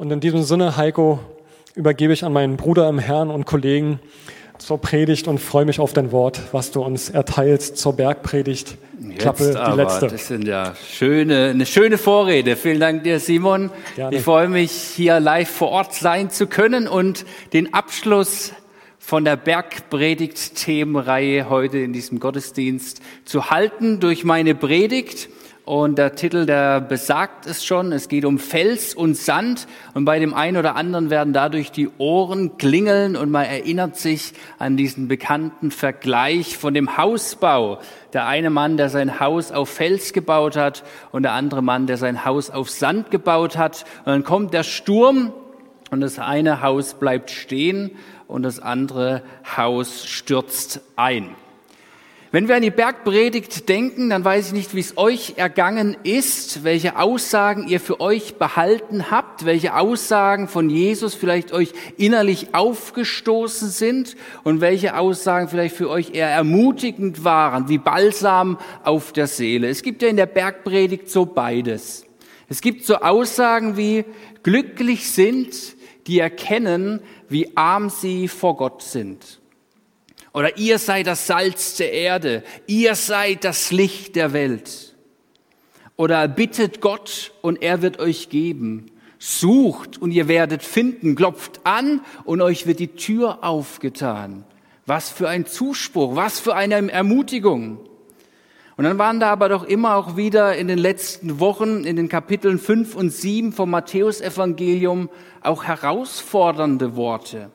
Und in diesem Sinne, Heiko, übergebe ich an meinen Bruder im Herrn und Kollegen zur Predigt und freue mich auf dein Wort, was du uns erteilst zur Bergpredigt. Klappe, Jetzt aber, die letzte. Das sind ja schöne, eine schöne Vorrede. Vielen Dank dir, Simon. Gerne. Ich freue mich, hier live vor Ort sein zu können und den Abschluss von der Bergpredigt-Themenreihe heute in diesem Gottesdienst zu halten durch meine Predigt. Und der Titel, der besagt es schon, es geht um Fels und Sand. Und bei dem einen oder anderen werden dadurch die Ohren klingeln und man erinnert sich an diesen bekannten Vergleich von dem Hausbau. Der eine Mann, der sein Haus auf Fels gebaut hat und der andere Mann, der sein Haus auf Sand gebaut hat. Und dann kommt der Sturm und das eine Haus bleibt stehen und das andere Haus stürzt ein. Wenn wir an die Bergpredigt denken, dann weiß ich nicht, wie es euch ergangen ist, welche Aussagen ihr für euch behalten habt, welche Aussagen von Jesus vielleicht euch innerlich aufgestoßen sind und welche Aussagen vielleicht für euch eher ermutigend waren, wie Balsam auf der Seele. Es gibt ja in der Bergpredigt so beides. Es gibt so Aussagen wie glücklich sind, die erkennen, wie arm sie vor Gott sind. Oder ihr seid das Salz der Erde, ihr seid das Licht der Welt. Oder bittet Gott und er wird euch geben. Sucht und ihr werdet finden, klopft an und euch wird die Tür aufgetan. Was für ein Zuspruch, was für eine Ermutigung. Und dann waren da aber doch immer auch wieder in den letzten Wochen, in den Kapiteln 5 und 7 vom Matthäusevangelium auch herausfordernde Worte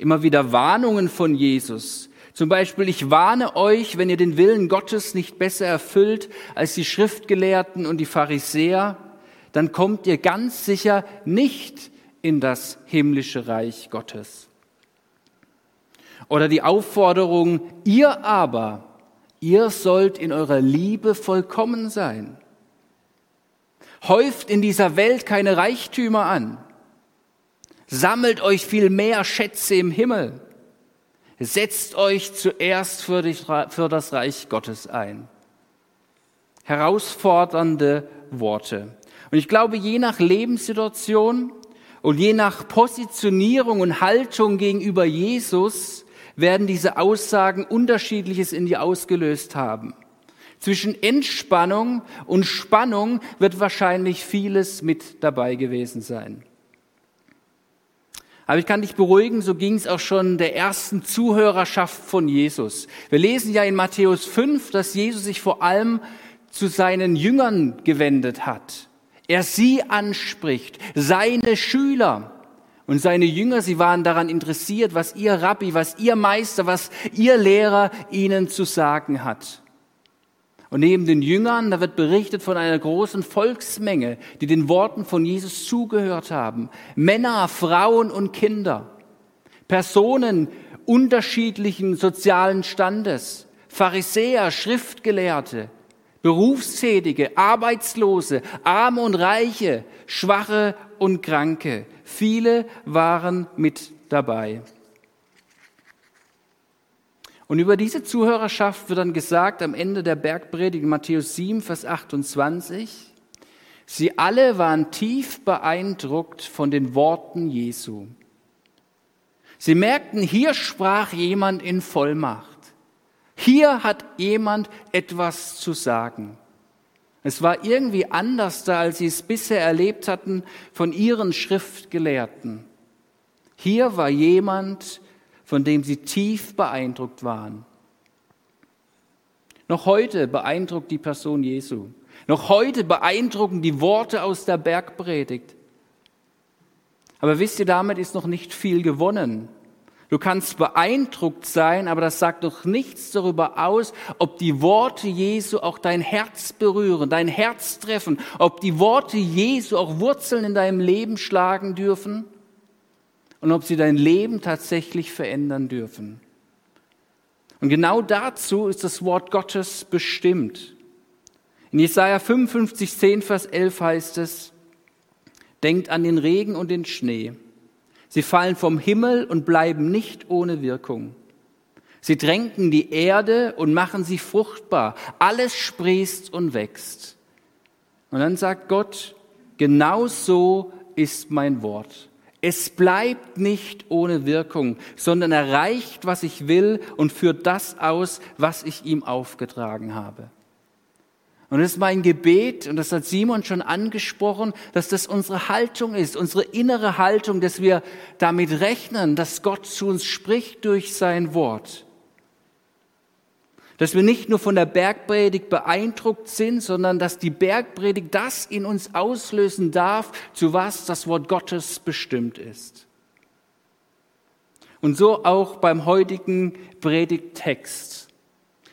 immer wieder Warnungen von Jesus. Zum Beispiel, ich warne euch, wenn ihr den Willen Gottes nicht besser erfüllt als die Schriftgelehrten und die Pharisäer, dann kommt ihr ganz sicher nicht in das himmlische Reich Gottes. Oder die Aufforderung, ihr aber, ihr sollt in eurer Liebe vollkommen sein. Häuft in dieser Welt keine Reichtümer an Sammelt euch viel mehr Schätze im Himmel. Setzt euch zuerst für, das Reich Gottes ein. Herausfordernde Worte. Und ich glaube, je nach Lebenssituation und je nach Positionierung und Haltung gegenüber Jesus werden diese Aussagen unterschiedliches in dir ausgelöst haben. Zwischen Entspannung und Spannung wird wahrscheinlich vieles mit dabei gewesen sein. Aber ich kann dich beruhigen, so ging es auch schon der ersten Zuhörerschaft von Jesus. Wir lesen ja in Matthäus 5, dass Jesus sich vor allem zu seinen Jüngern gewendet hat. Er sie anspricht, seine Schüler. Und seine Jünger, sie waren daran interessiert, was ihr Rabbi, was ihr Meister, was ihr Lehrer ihnen zu sagen hat. Und neben den Jüngern, da wird berichtet von einer großen Volksmenge, die den Worten von Jesus zugehört haben. Männer, Frauen und Kinder. Personen unterschiedlichen sozialen Standes. Pharisäer, Schriftgelehrte, Berufstätige, Arbeitslose, Arme und Reiche, Schwache und Kranke. Viele waren mit dabei. Und über diese Zuhörerschaft wird dann gesagt am Ende der Bergpredigt Matthäus 7, Vers 28, sie alle waren tief beeindruckt von den Worten Jesu. Sie merkten, hier sprach jemand in Vollmacht. Hier hat jemand etwas zu sagen. Es war irgendwie anders da, als sie es bisher erlebt hatten von ihren Schriftgelehrten. Hier war jemand, von dem sie tief beeindruckt waren. Noch heute beeindruckt die Person Jesu. Noch heute beeindrucken die Worte aus der Bergpredigt. Aber wisst ihr, damit ist noch nicht viel gewonnen. Du kannst beeindruckt sein, aber das sagt doch nichts darüber aus, ob die Worte Jesu auch dein Herz berühren, dein Herz treffen, ob die Worte Jesu auch Wurzeln in deinem Leben schlagen dürfen und ob sie dein Leben tatsächlich verändern dürfen. Und genau dazu ist das Wort Gottes bestimmt. In Jesaja 55, 10, Vers 11 heißt es, Denkt an den Regen und den Schnee. Sie fallen vom Himmel und bleiben nicht ohne Wirkung. Sie tränken die Erde und machen sie fruchtbar. Alles sprießt und wächst. Und dann sagt Gott, genau so ist mein Wort. Es bleibt nicht ohne Wirkung, sondern erreicht, was ich will und führt das aus, was ich ihm aufgetragen habe. Und es ist mein Gebet, und das hat Simon schon angesprochen, dass das unsere Haltung ist, unsere innere Haltung, dass wir damit rechnen, dass Gott zu uns spricht durch sein Wort. Dass wir nicht nur von der Bergpredigt beeindruckt sind, sondern dass die Bergpredigt das in uns auslösen darf, zu was das Wort Gottes bestimmt ist. Und so auch beim heutigen Predigttext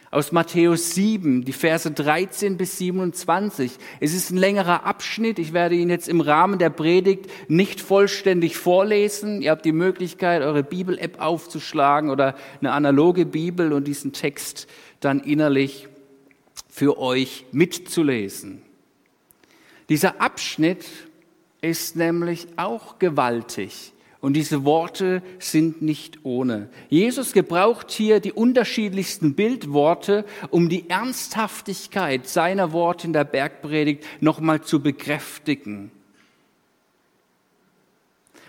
aus Matthäus 7, die Verse 13 bis 27. Es ist ein längerer Abschnitt. Ich werde ihn jetzt im Rahmen der Predigt nicht vollständig vorlesen. Ihr habt die Möglichkeit, eure Bibel-App aufzuschlagen oder eine analoge Bibel und diesen Text dann innerlich für euch mitzulesen. Dieser Abschnitt ist nämlich auch gewaltig. Und diese Worte sind nicht ohne. Jesus gebraucht hier die unterschiedlichsten Bildworte, um die Ernsthaftigkeit seiner Worte in der Bergpredigt nochmal zu bekräftigen.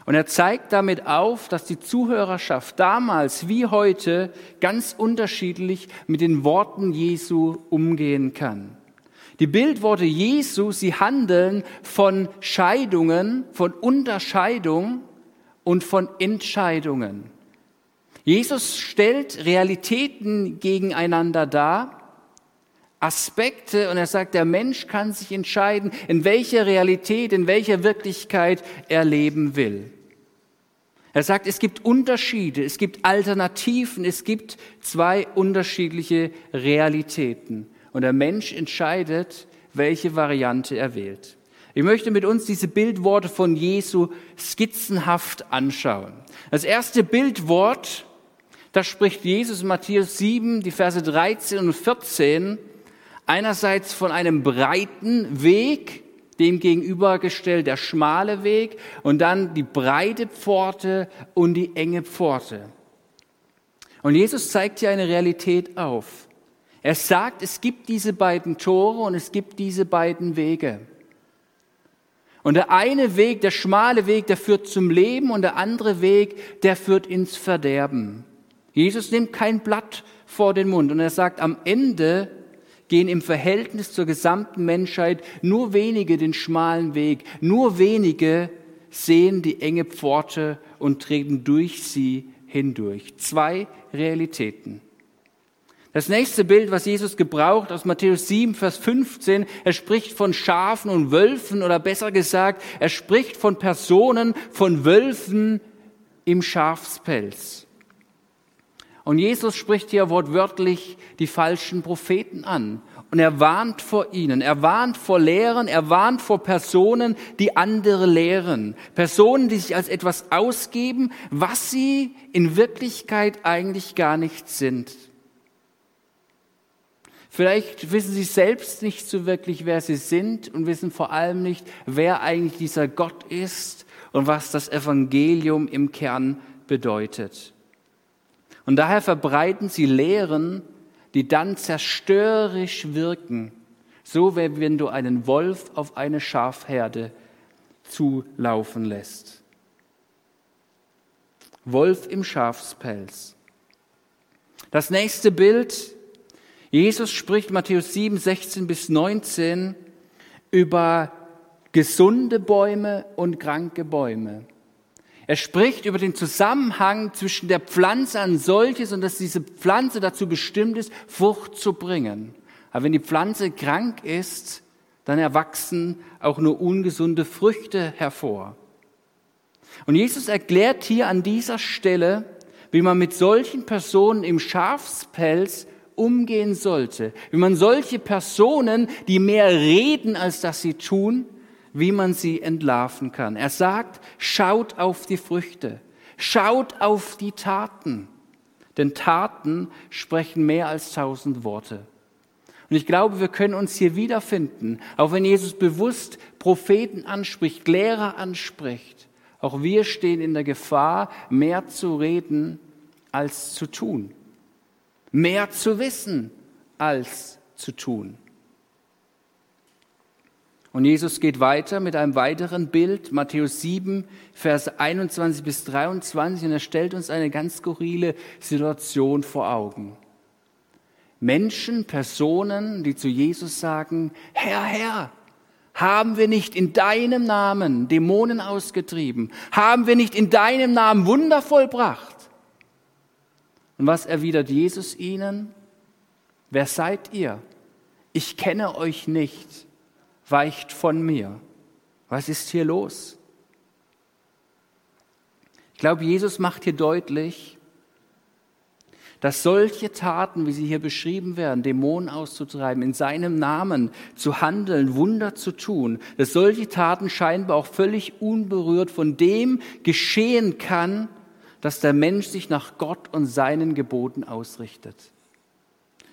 Und er zeigt damit auf, dass die Zuhörerschaft damals wie heute ganz unterschiedlich mit den Worten Jesu umgehen kann. Die Bildworte Jesu, sie handeln von Scheidungen, von Unterscheidung und von Entscheidungen. Jesus stellt Realitäten gegeneinander dar, Aspekte, und er sagt, der Mensch kann sich entscheiden, in welcher Realität, in welcher Wirklichkeit er leben will. Er sagt, es gibt Unterschiede, es gibt Alternativen, es gibt zwei unterschiedliche Realitäten. Und der Mensch entscheidet, welche Variante er wählt. Ich möchte mit uns diese Bildworte von Jesu skizzenhaft anschauen. Das erste Bildwort, da spricht Jesus in Matthäus 7, die Verse 13 und 14, einerseits von einem breiten Weg, dem gegenübergestellt der schmale Weg und dann die breite Pforte und die enge Pforte. Und Jesus zeigt hier eine Realität auf. Er sagt, es gibt diese beiden Tore und es gibt diese beiden Wege. Und der eine Weg, der schmale Weg, der führt zum Leben und der andere Weg, der führt ins Verderben. Jesus nimmt kein Blatt vor den Mund und er sagt, am Ende gehen im Verhältnis zur gesamten Menschheit nur wenige den schmalen Weg, nur wenige sehen die enge Pforte und treten durch sie hindurch. Zwei Realitäten. Das nächste Bild, was Jesus gebraucht aus Matthäus 7, Vers 15, er spricht von Schafen und Wölfen oder besser gesagt, er spricht von Personen, von Wölfen im Schafspelz. Und Jesus spricht hier wortwörtlich die falschen Propheten an. Und er warnt vor ihnen, er warnt vor Lehren, er warnt vor Personen, die andere lehren. Personen, die sich als etwas ausgeben, was sie in Wirklichkeit eigentlich gar nicht sind. Vielleicht wissen sie selbst nicht so wirklich, wer sie sind und wissen vor allem nicht, wer eigentlich dieser Gott ist und was das Evangelium im Kern bedeutet. Und daher verbreiten sie Lehren, die dann zerstörerisch wirken, so wie wenn du einen Wolf auf eine Schafherde zulaufen lässt. Wolf im Schafspelz. Das nächste Bild Jesus spricht Matthäus 7, 16 bis 19 über gesunde Bäume und kranke Bäume. Er spricht über den Zusammenhang zwischen der Pflanze an solches und dass diese Pflanze dazu bestimmt ist, Frucht zu bringen. Aber wenn die Pflanze krank ist, dann erwachsen auch nur ungesunde Früchte hervor. Und Jesus erklärt hier an dieser Stelle, wie man mit solchen Personen im Schafspelz umgehen sollte, wie man solche Personen, die mehr reden, als dass sie tun, wie man sie entlarven kann. Er sagt, schaut auf die Früchte, schaut auf die Taten, denn Taten sprechen mehr als tausend Worte. Und ich glaube, wir können uns hier wiederfinden, auch wenn Jesus bewusst Propheten anspricht, Lehrer anspricht. Auch wir stehen in der Gefahr, mehr zu reden als zu tun mehr zu wissen als zu tun. Und Jesus geht weiter mit einem weiteren Bild, Matthäus 7, Vers 21 bis 23, und er stellt uns eine ganz skurrile Situation vor Augen. Menschen, Personen, die zu Jesus sagen, Herr, Herr, haben wir nicht in deinem Namen Dämonen ausgetrieben? Haben wir nicht in deinem Namen Wunder vollbracht? Und was erwidert Jesus ihnen? Wer seid ihr? Ich kenne euch nicht. Weicht von mir. Was ist hier los? Ich glaube, Jesus macht hier deutlich, dass solche Taten, wie sie hier beschrieben werden, Dämonen auszutreiben, in seinem Namen zu handeln, Wunder zu tun, dass solche Taten scheinbar auch völlig unberührt von dem geschehen kann, dass der Mensch sich nach Gott und seinen Geboten ausrichtet.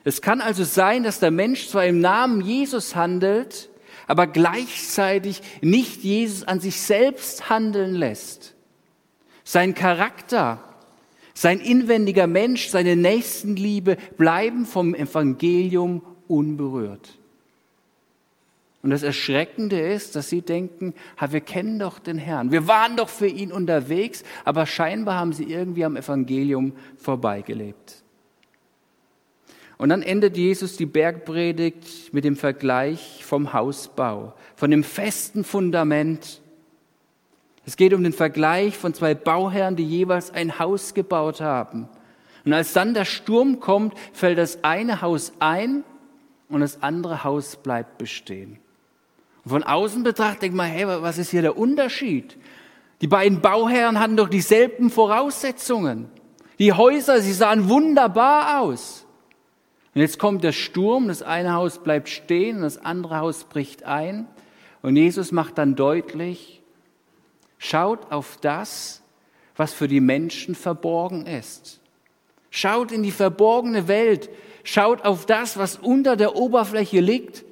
Es kann also sein, dass der Mensch zwar im Namen Jesus handelt, aber gleichzeitig nicht Jesus an sich selbst handeln lässt. Sein Charakter, sein inwendiger Mensch, seine Nächstenliebe bleiben vom Evangelium unberührt. Und das Erschreckende ist, dass sie denken, wir kennen doch den Herrn, wir waren doch für ihn unterwegs, aber scheinbar haben sie irgendwie am Evangelium vorbeigelebt. Und dann endet Jesus die Bergpredigt mit dem Vergleich vom Hausbau, von dem festen Fundament. Es geht um den Vergleich von zwei Bauherren, die jeweils ein Haus gebaut haben. Und als dann der Sturm kommt, fällt das eine Haus ein und das andere Haus bleibt bestehen. Und von außen betrachtet denkt man, hey, was ist hier der Unterschied? Die beiden Bauherren hatten doch dieselben Voraussetzungen. Die Häuser, sie sahen wunderbar aus. Und jetzt kommt der Sturm, das eine Haus bleibt stehen und das andere Haus bricht ein. Und Jesus macht dann deutlich, Schaut auf das, was für die Menschen verborgen ist. Schaut in die verborgene Welt. Schaut auf das, was unter der Oberfläche liegt.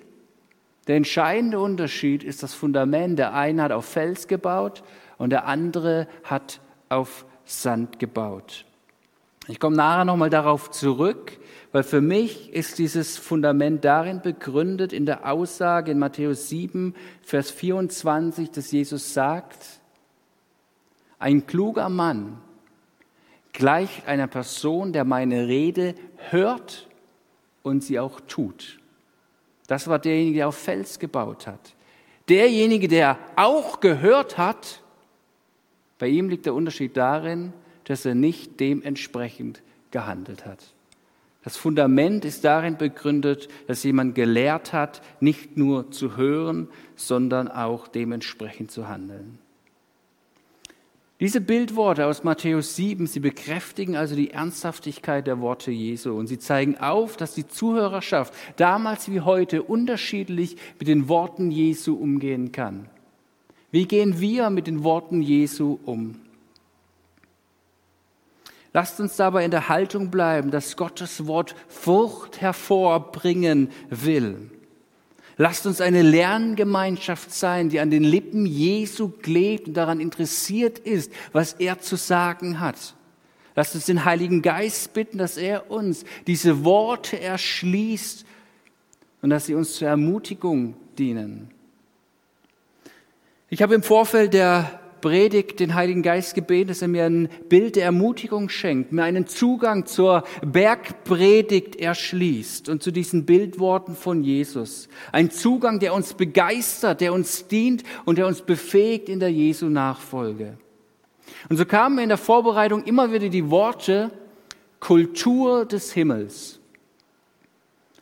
Der entscheidende Unterschied ist das Fundament. Der eine hat auf Fels gebaut und der andere hat auf Sand gebaut. Ich komme nachher nochmal darauf zurück, weil für mich ist dieses Fundament darin begründet in der Aussage in Matthäus 7, Vers 24, dass Jesus sagt, ein kluger Mann gleicht einer Person, der meine Rede hört und sie auch tut. Das war derjenige, der auf Fels gebaut hat. Derjenige, der auch gehört hat, bei ihm liegt der Unterschied darin, dass er nicht dementsprechend gehandelt hat. Das Fundament ist darin begründet, dass jemand gelehrt hat, nicht nur zu hören, sondern auch dementsprechend zu handeln. Diese Bildworte aus Matthäus 7, sie bekräftigen also die Ernsthaftigkeit der Worte Jesu und sie zeigen auf, dass die Zuhörerschaft damals wie heute unterschiedlich mit den Worten Jesu umgehen kann. Wie gehen wir mit den Worten Jesu um? Lasst uns dabei in der Haltung bleiben, dass Gottes Wort Frucht hervorbringen will. Lasst uns eine Lerngemeinschaft sein, die an den Lippen Jesu klebt und daran interessiert ist, was er zu sagen hat. Lasst uns den Heiligen Geist bitten, dass er uns diese Worte erschließt und dass sie uns zur Ermutigung dienen. Ich habe im Vorfeld der Predigt den Heiligen Geist gebeten, dass er mir ein Bild der Ermutigung schenkt, mir einen Zugang zur Bergpredigt erschließt und zu diesen Bildworten von Jesus. Ein Zugang, der uns begeistert, der uns dient und der uns befähigt in der Jesu Nachfolge. Und so kamen in der Vorbereitung immer wieder die Worte Kultur des Himmels.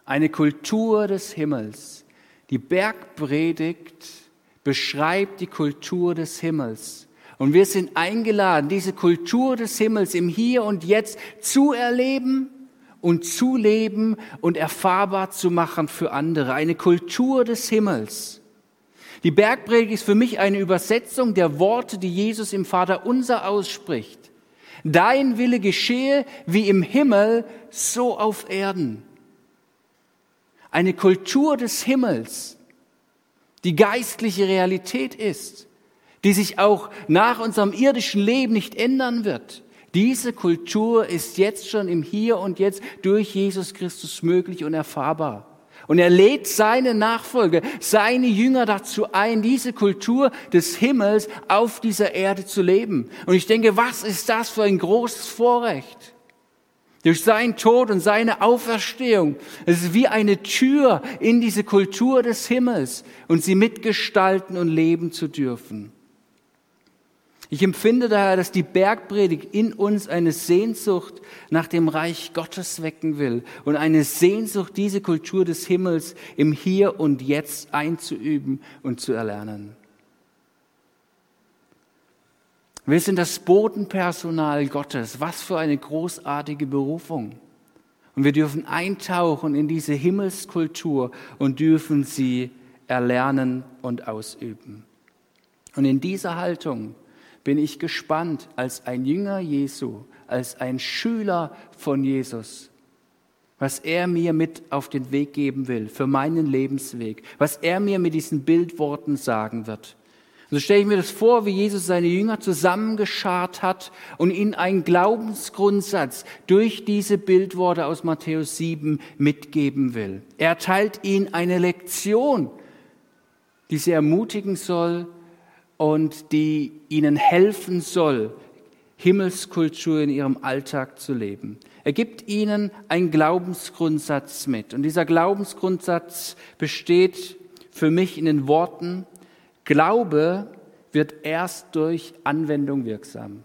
Eine Kultur des Himmels. Die Bergpredigt beschreibt die Kultur des Himmels. Und wir sind eingeladen, diese Kultur des Himmels im Hier und Jetzt zu erleben und zu leben und erfahrbar zu machen für andere. Eine Kultur des Himmels. Die Bergpredigt ist für mich eine Übersetzung der Worte, die Jesus im Vater unser ausspricht. Dein Wille geschehe wie im Himmel, so auf Erden. Eine Kultur des Himmels die geistliche Realität ist, die sich auch nach unserem irdischen Leben nicht ändern wird. Diese Kultur ist jetzt schon im Hier und Jetzt durch Jesus Christus möglich und erfahrbar. Und er lädt seine Nachfolger, seine Jünger dazu ein, diese Kultur des Himmels auf dieser Erde zu leben. Und ich denke, was ist das für ein großes Vorrecht? Durch seinen Tod und seine Auferstehung. Es ist wie eine Tür in diese Kultur des Himmels und sie mitgestalten und leben zu dürfen. Ich empfinde daher, dass die Bergpredigt in uns eine Sehnsucht nach dem Reich Gottes wecken will und eine Sehnsucht, diese Kultur des Himmels im Hier und Jetzt einzuüben und zu erlernen. Wir sind das Bodenpersonal Gottes. Was für eine großartige Berufung. Und wir dürfen eintauchen in diese Himmelskultur und dürfen sie erlernen und ausüben. Und in dieser Haltung bin ich gespannt als ein Jünger Jesu, als ein Schüler von Jesus, was er mir mit auf den Weg geben will für meinen Lebensweg, was er mir mit diesen Bildworten sagen wird. So stelle ich mir das vor, wie Jesus seine Jünger zusammengeschart hat und ihnen einen Glaubensgrundsatz durch diese Bildworte aus Matthäus 7 mitgeben will. Er teilt ihnen eine Lektion, die sie ermutigen soll, und die ihnen helfen soll, Himmelskultur in ihrem Alltag zu leben. Er gibt ihnen einen Glaubensgrundsatz mit. Und dieser Glaubensgrundsatz besteht für mich in den Worten, Glaube wird erst durch Anwendung wirksam.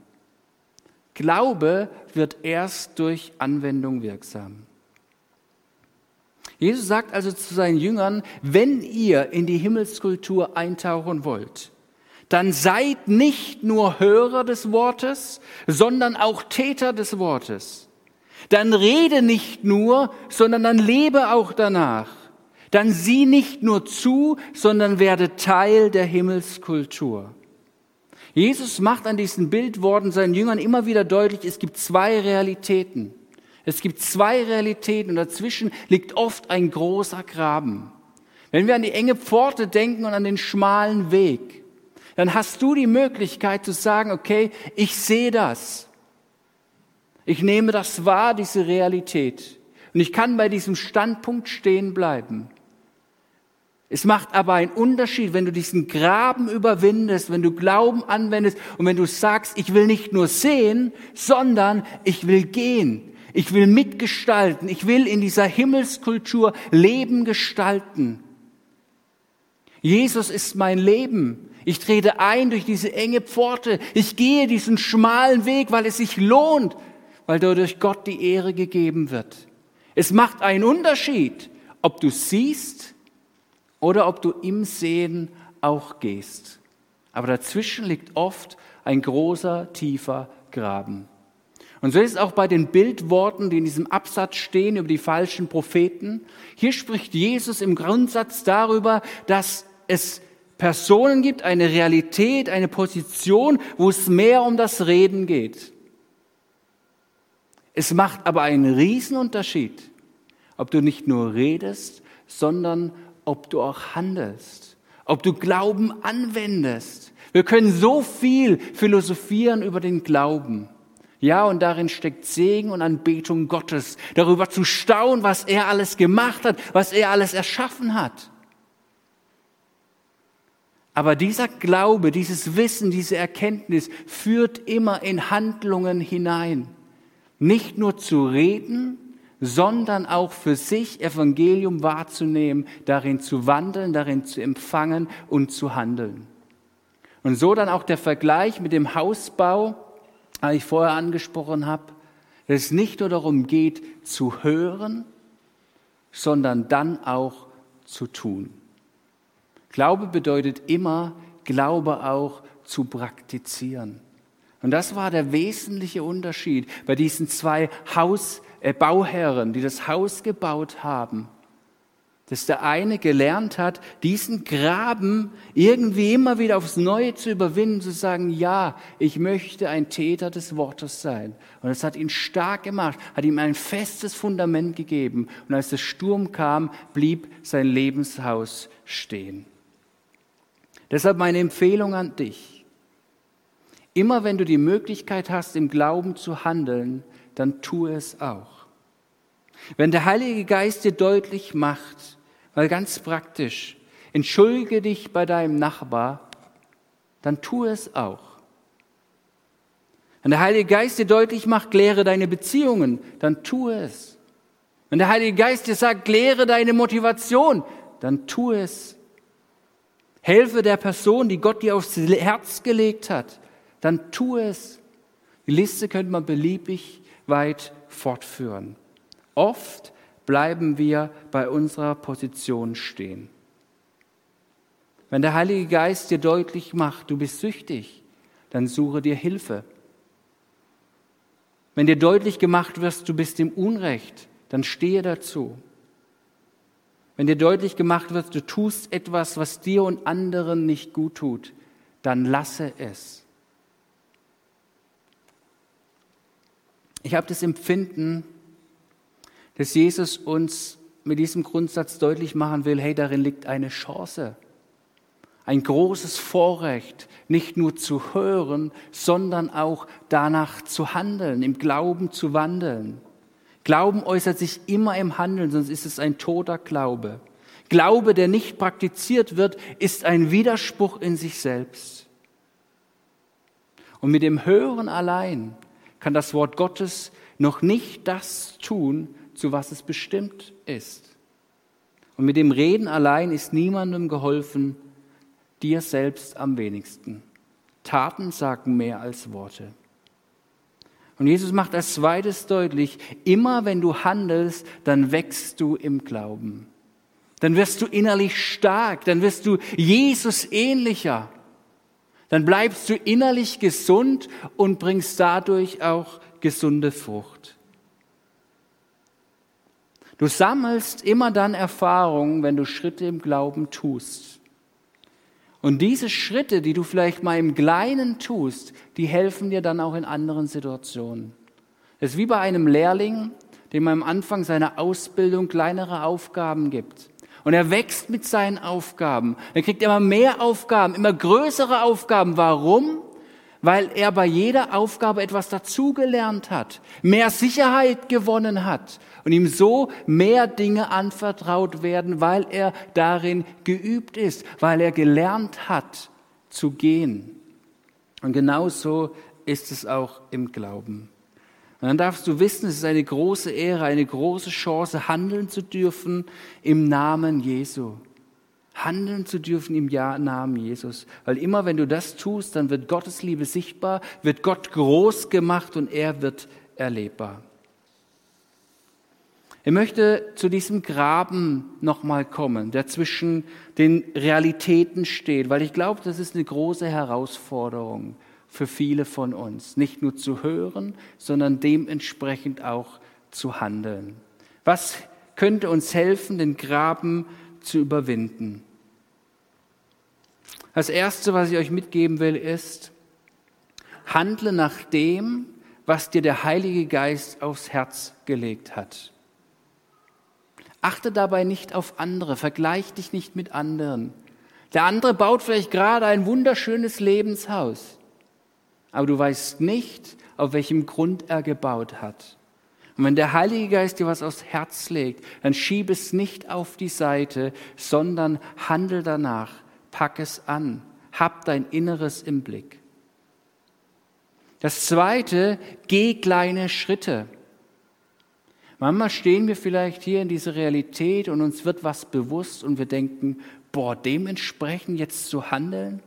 Glaube wird erst durch Anwendung wirksam. Jesus sagt also zu seinen Jüngern, wenn ihr in die Himmelskultur eintauchen wollt, dann seid nicht nur Hörer des Wortes, sondern auch Täter des Wortes. Dann rede nicht nur, sondern dann lebe auch danach. Dann sieh nicht nur zu, sondern werde Teil der Himmelskultur. Jesus macht an diesen Bildworten seinen Jüngern immer wieder deutlich, es gibt zwei Realitäten. Es gibt zwei Realitäten und dazwischen liegt oft ein großer Graben. Wenn wir an die enge Pforte denken und an den schmalen Weg, dann hast du die Möglichkeit zu sagen, okay, ich sehe das. Ich nehme das wahr, diese Realität. Und ich kann bei diesem Standpunkt stehen bleiben. Es macht aber einen Unterschied, wenn du diesen Graben überwindest, wenn du Glauben anwendest und wenn du sagst, ich will nicht nur sehen, sondern ich will gehen. Ich will mitgestalten. Ich will in dieser Himmelskultur Leben gestalten. Jesus ist mein Leben. Ich trete ein durch diese enge Pforte. Ich gehe diesen schmalen Weg, weil es sich lohnt, weil dadurch Gott die Ehre gegeben wird. Es macht einen Unterschied, ob du siehst oder ob du im Sehen auch gehst. Aber dazwischen liegt oft ein großer, tiefer Graben. Und so ist es auch bei den Bildworten, die in diesem Absatz stehen über die falschen Propheten. Hier spricht Jesus im Grundsatz darüber, dass es Personen gibt, eine Realität, eine Position, wo es mehr um das Reden geht. Es macht aber einen Riesenunterschied, ob du nicht nur redest, sondern ob du auch handelst, ob du Glauben anwendest. Wir können so viel philosophieren über den Glauben. Ja, und darin steckt Segen und Anbetung Gottes, darüber zu staunen, was er alles gemacht hat, was er alles erschaffen hat. Aber dieser Glaube, dieses Wissen, diese Erkenntnis führt immer in Handlungen hinein. Nicht nur zu reden, sondern auch für sich Evangelium wahrzunehmen, darin zu wandeln, darin zu empfangen und zu handeln. Und so dann auch der Vergleich mit dem Hausbau, den ich vorher angesprochen habe, dass es nicht nur darum geht, zu hören, sondern dann auch zu tun. Glaube bedeutet immer, Glaube auch zu praktizieren. Und das war der wesentliche Unterschied bei diesen zwei Haus, äh, Bauherren, die das Haus gebaut haben. Dass der eine gelernt hat, diesen Graben irgendwie immer wieder aufs Neue zu überwinden, zu sagen, ja, ich möchte ein Täter des Wortes sein. Und das hat ihn stark gemacht, hat ihm ein festes Fundament gegeben. Und als der Sturm kam, blieb sein Lebenshaus stehen. Deshalb meine Empfehlung an dich. Immer wenn du die Möglichkeit hast, im Glauben zu handeln, dann tu es auch. Wenn der Heilige Geist dir deutlich macht, Weil ganz praktisch, entschuldige dich bei deinem Nachbar, dann tu es auch. Wenn der Heilige Geist dir deutlich macht, kläre deine Beziehungen, dann tu es. Wenn der Heilige Geist dir sagt, kläre deine Motivation, dann tu es. Helfe der Person, die Gott dir aufs Herz gelegt hat, dann tu es. Die Liste könnte man beliebig weit fortführen. Oft bleiben wir bei unserer Position stehen. Wenn der Heilige Geist dir deutlich macht, du bist süchtig, dann suche dir Hilfe. Wenn dir deutlich gemacht wird, du bist im Unrecht, dann stehe dazu. Wenn dir deutlich gemacht wird, du tust etwas, was dir und anderen nicht gut tut, dann lasse es. Ich habe das Empfinden, dass Jesus uns mit diesem Grundsatz deutlich machen will, hey, darin liegt eine Chance, ein großes Vorrecht, nicht nur zu hören, sondern auch danach zu handeln, im Glauben zu wandeln. Glauben äußert sich immer im Handeln, sonst ist es ein toter Glaube. Glaube, der nicht praktiziert wird, ist ein Widerspruch in sich selbst. Und mit dem Hören allein kann das Wort Gottes noch nicht das tun, zu was es bestimmt ist. Und mit dem Reden allein ist niemandem geholfen, dir selbst am wenigsten. Taten sagen mehr als Worte. Und Jesus macht als zweites deutlich, immer wenn du handelst, dann wächst du im Glauben. Dann wirst du innerlich stark, dann wirst du Jesus ähnlicher. Dann bleibst du innerlich gesund und bringst dadurch auch gesunde Frucht. Du sammelst immer dann Erfahrungen, wenn du Schritte im Glauben tust. Und diese Schritte, die du vielleicht mal im Kleinen tust, die helfen dir dann auch in anderen Situationen. Es ist wie bei einem Lehrling, dem man am Anfang seiner Ausbildung kleinere Aufgaben gibt. Und er wächst mit seinen Aufgaben. Er kriegt immer mehr Aufgaben, immer größere Aufgaben. Warum? Weil er bei jeder Aufgabe etwas dazugelernt hat, mehr Sicherheit gewonnen hat und ihm so mehr Dinge anvertraut werden, weil er darin geübt ist, weil er gelernt hat zu gehen. Und genauso ist es auch im Glauben. Und dann darfst du wissen, es ist eine große Ehre, eine große Chance, handeln zu dürfen im Namen Jesu handeln zu dürfen im Namen Jesus. Weil immer wenn du das tust, dann wird Gottes Liebe sichtbar, wird Gott groß gemacht und er wird erlebbar. Ich möchte zu diesem Graben nochmal kommen, der zwischen den Realitäten steht, weil ich glaube, das ist eine große Herausforderung für viele von uns. Nicht nur zu hören, sondern dementsprechend auch zu handeln. Was könnte uns helfen, den Graben zu überwinden? Das Erste, was ich euch mitgeben will, ist, handle nach dem, was dir der Heilige Geist aufs Herz gelegt hat. Achte dabei nicht auf andere, vergleich dich nicht mit anderen. Der andere baut vielleicht gerade ein wunderschönes Lebenshaus, aber du weißt nicht, auf welchem Grund er gebaut hat. Und wenn der Heilige Geist dir was aufs Herz legt, dann schieb es nicht auf die Seite, sondern handel danach pack es an, hab dein Inneres im Blick. Das zweite, geh kleine Schritte. Manchmal stehen wir vielleicht hier in dieser Realität und uns wird was bewusst und wir denken, boah, dementsprechend jetzt zu handeln?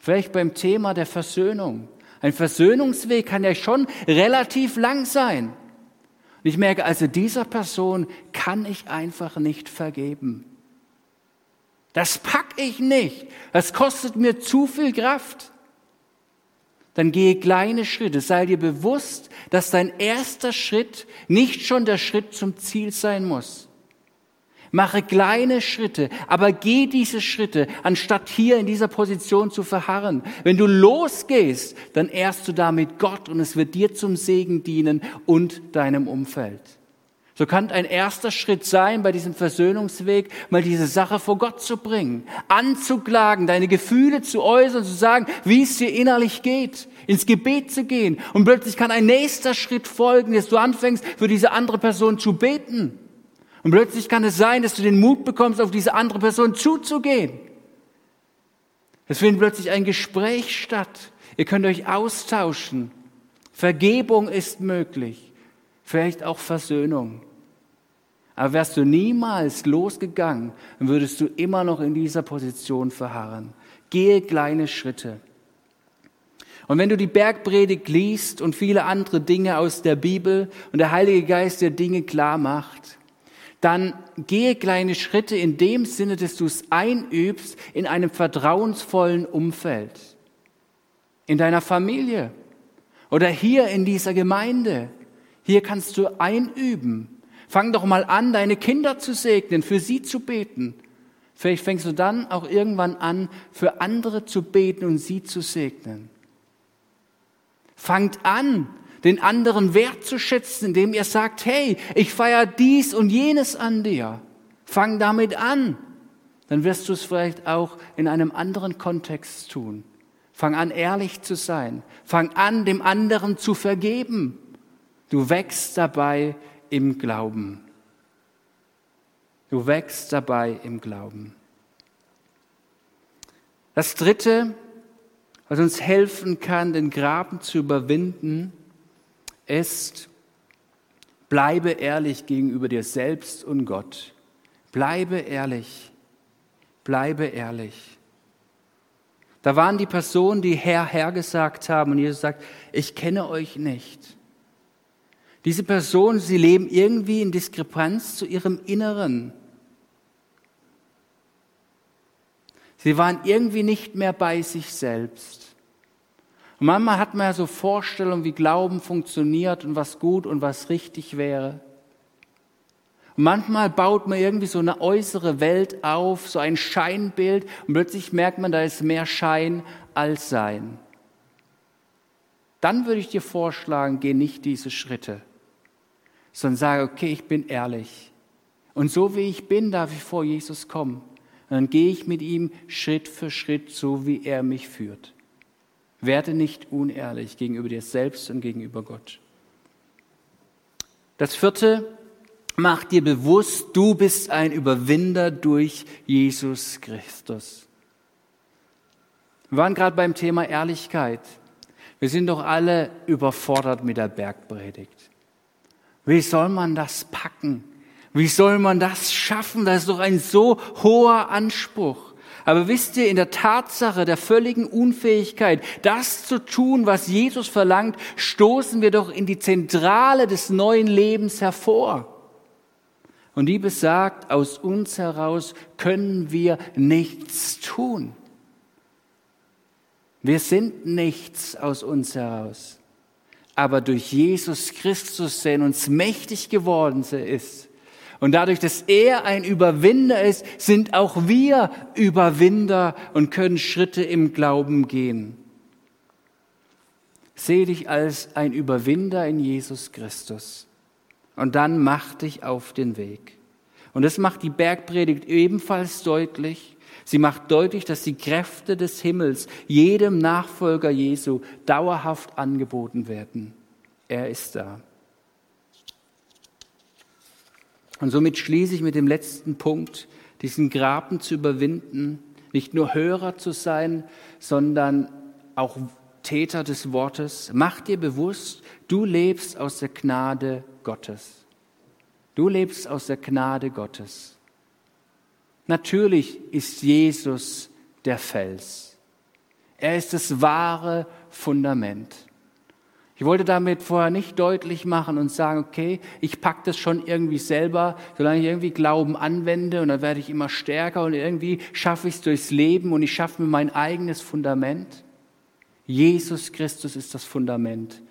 Vielleicht beim Thema der Versöhnung. Ein Versöhnungsweg kann ja schon relativ lang sein. Und ich merke also, dieser Person kann ich einfach nicht vergeben. Das pack ich nicht. Das kostet mir zu viel Kraft. Dann gehe kleine Schritte. Sei dir bewusst, dass dein erster Schritt nicht schon der Schritt zum Ziel sein muss. Mache kleine Schritte, aber geh diese Schritte, anstatt hier in dieser Position zu verharren. Wenn du losgehst, dann ehrst du damit Gott und es wird dir zum Segen dienen und deinem Umfeld. So kann ein erster Schritt sein, bei diesem Versöhnungsweg mal diese Sache vor Gott zu bringen, anzuklagen, deine Gefühle zu äußern, zu sagen, wie es dir innerlich geht, ins Gebet zu gehen. Und plötzlich kann ein nächster Schritt folgen, dass du anfängst, für diese andere Person zu beten. Und plötzlich kann es sein, dass du den Mut bekommst, auf diese andere Person zuzugehen. Es findet plötzlich ein Gespräch statt. Ihr könnt euch austauschen. Vergebung ist möglich. Vielleicht auch Versöhnung. Aber wärst du niemals losgegangen, würdest du immer noch in dieser Position verharren. Gehe kleine Schritte. Und wenn du die Bergpredigt liest und viele andere Dinge aus der Bibel und der Heilige Geist dir Dinge klar macht, dann gehe kleine Schritte in dem Sinne, dass du es einübst in einem vertrauensvollen Umfeld. In deiner Familie oder hier in dieser Gemeinde. Hier kannst du einüben. Fang doch mal an, deine Kinder zu segnen, für sie zu beten. Vielleicht fängst du dann auch irgendwann an, für andere zu beten und sie zu segnen. Fangt an, den anderen wertzuschätzen, indem ihr sagt, hey, ich feiere dies und jenes an dir. Fang damit an. Dann wirst du es vielleicht auch in einem anderen Kontext tun. Fang an, ehrlich zu sein. Fang an, dem anderen zu vergeben. Du wächst dabei im Glauben. Du wächst dabei im Glauben. Das Dritte, was uns helfen kann, den Graben zu überwinden, ist, bleibe ehrlich gegenüber dir selbst und Gott. Bleibe ehrlich. Bleibe ehrlich. Da waren die Personen, die Herr, Herr gesagt haben und Jesus sagt, ich kenne euch nicht. Diese Personen, sie leben irgendwie in Diskrepanz zu ihrem Inneren. Sie waren irgendwie nicht mehr bei sich selbst. Und manchmal hat man ja so Vorstellungen, wie Glauben funktioniert und was gut und was richtig wäre. Und manchmal baut man irgendwie so eine äußere Welt auf, so ein Scheinbild und plötzlich merkt man, da ist mehr Schein als Sein. Dann würde ich dir vorschlagen, geh nicht diese Schritte, sondern sage, okay, ich bin ehrlich. Und so wie ich bin, darf ich vor Jesus kommen. Und dann gehe ich mit ihm Schritt für Schritt, so wie er mich führt. Werde nicht unehrlich gegenüber dir selbst und gegenüber Gott. Das vierte, mach dir bewusst, du bist ein Überwinder durch Jesus Christus. Wir waren gerade beim Thema Ehrlichkeit. Wir sind doch alle überfordert mit der Bergpredigt. Wie soll man das packen? Wie soll man das schaffen? Das ist doch ein so hoher Anspruch. Aber wisst ihr, in der Tatsache der völligen Unfähigkeit, das zu tun, was Jesus verlangt, stoßen wir doch in die Zentrale des neuen Lebens hervor. Und die besagt, aus uns heraus können wir nichts tun. Wir sind nichts aus uns heraus. Aber durch Jesus Christus, der in uns mächtig geworden ist, und dadurch, dass er ein Überwinder ist, sind auch wir Überwinder und können Schritte im Glauben gehen. Seh dich als ein Überwinder in Jesus Christus. Und dann mach dich auf den Weg. Und das macht die Bergpredigt ebenfalls deutlich. Sie macht deutlich, dass die Kräfte des Himmels jedem Nachfolger Jesu dauerhaft angeboten werden. Er ist da. Und somit schließe ich mit dem letzten Punkt, diesen Graben zu überwinden, nicht nur Hörer zu sein, sondern auch Täter des Wortes. Mach dir bewusst, du lebst aus der Gnade Gottes. Du lebst aus der Gnade Gottes. Natürlich ist Jesus der Fels. Er ist das wahre Fundament. Ich wollte damit vorher nicht deutlich machen und sagen, okay, ich packe das schon irgendwie selber, solange ich irgendwie Glauben anwende und dann werde ich immer stärker und irgendwie schaffe ich es durchs Leben und ich schaffe mir mein eigenes Fundament. Jesus Christus ist das Fundament.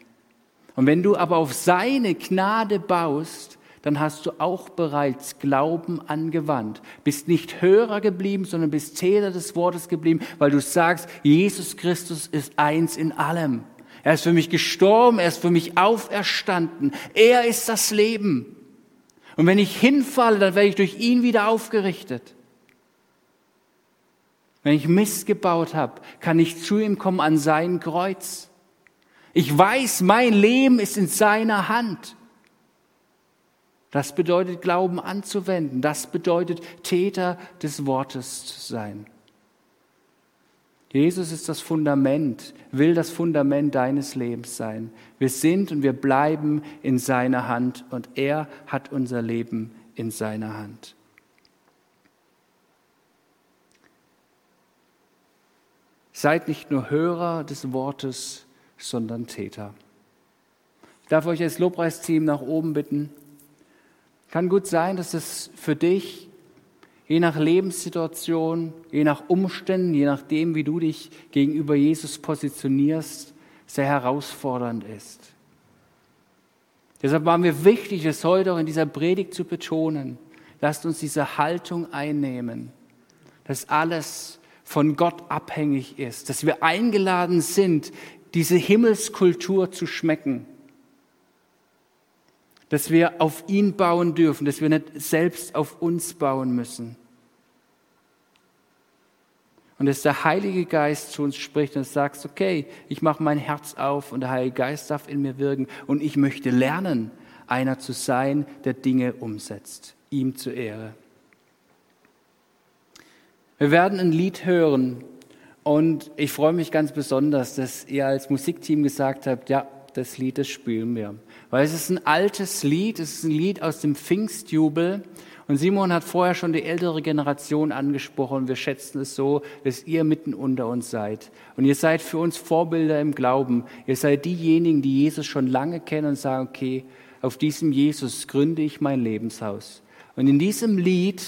Und wenn du aber auf seine Gnade baust, dann hast du auch bereits Glauben angewandt. Bist nicht Hörer geblieben, sondern bist Täter des Wortes geblieben, weil du sagst, Jesus Christus ist eins in allem. Er ist für mich gestorben, er ist für mich auferstanden. Er ist das Leben. Und wenn ich hinfalle, dann werde ich durch ihn wieder aufgerichtet. Wenn ich Mist gebaut habe, kann ich zu ihm kommen an sein Kreuz. Ich weiß, mein Leben ist in seiner Hand. Das bedeutet, Glauben anzuwenden. Das bedeutet, Täter des Wortes zu sein. Jesus ist das Fundament, will das Fundament deines Lebens sein. Wir sind und wir bleiben in seiner Hand und er hat unser Leben in seiner Hand. Seid nicht nur Hörer des Wortes, sondern Täter. Ich darf euch als Lobpreisteam nach oben bitten. Kann gut sein, dass es für dich, je nach Lebenssituation, je nach Umständen, je nachdem, wie du dich gegenüber Jesus positionierst, sehr herausfordernd ist. Deshalb war mir wichtig, es heute auch in dieser Predigt zu betonen. Lasst uns diese Haltung einnehmen, dass alles von Gott abhängig ist, dass wir eingeladen sind, diese Himmelskultur zu schmecken, dass wir auf ihn bauen dürfen, dass wir nicht selbst auf uns bauen müssen. Und dass der Heilige Geist zu uns spricht und sagt, okay, ich mache mein Herz auf und der Heilige Geist darf in mir wirken und ich möchte lernen, einer zu sein, der Dinge umsetzt, ihm zur Ehre. Wir werden ein Lied hören und ich freue mich ganz besonders, dass ihr als Musikteam gesagt habt, ja, das Lied, das spielen wir. Weil es ist ein altes Lied, es ist ein Lied aus dem Pfingstjubel. Und Simon hat vorher schon die ältere Generation angesprochen. Wir schätzen es so, dass ihr mitten unter uns seid. Und ihr seid für uns Vorbilder im Glauben. Ihr seid diejenigen, die Jesus schon lange kennen und sagen, okay, auf diesem Jesus gründe ich mein Lebenshaus. Und in diesem Lied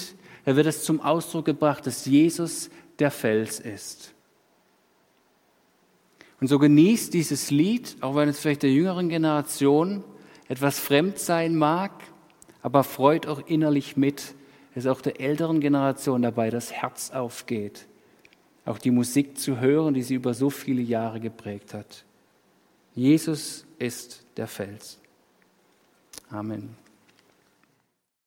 da wird es zum Ausdruck gebracht, dass Jesus der Fels ist. Und so genießt dieses Lied, auch wenn es vielleicht der jüngeren Generation etwas fremd sein mag, aber freut auch innerlich mit, dass auch der älteren Generation dabei das Herz aufgeht, auch die Musik zu hören, die sie über so viele Jahre geprägt hat. Jesus ist der Fels. Amen.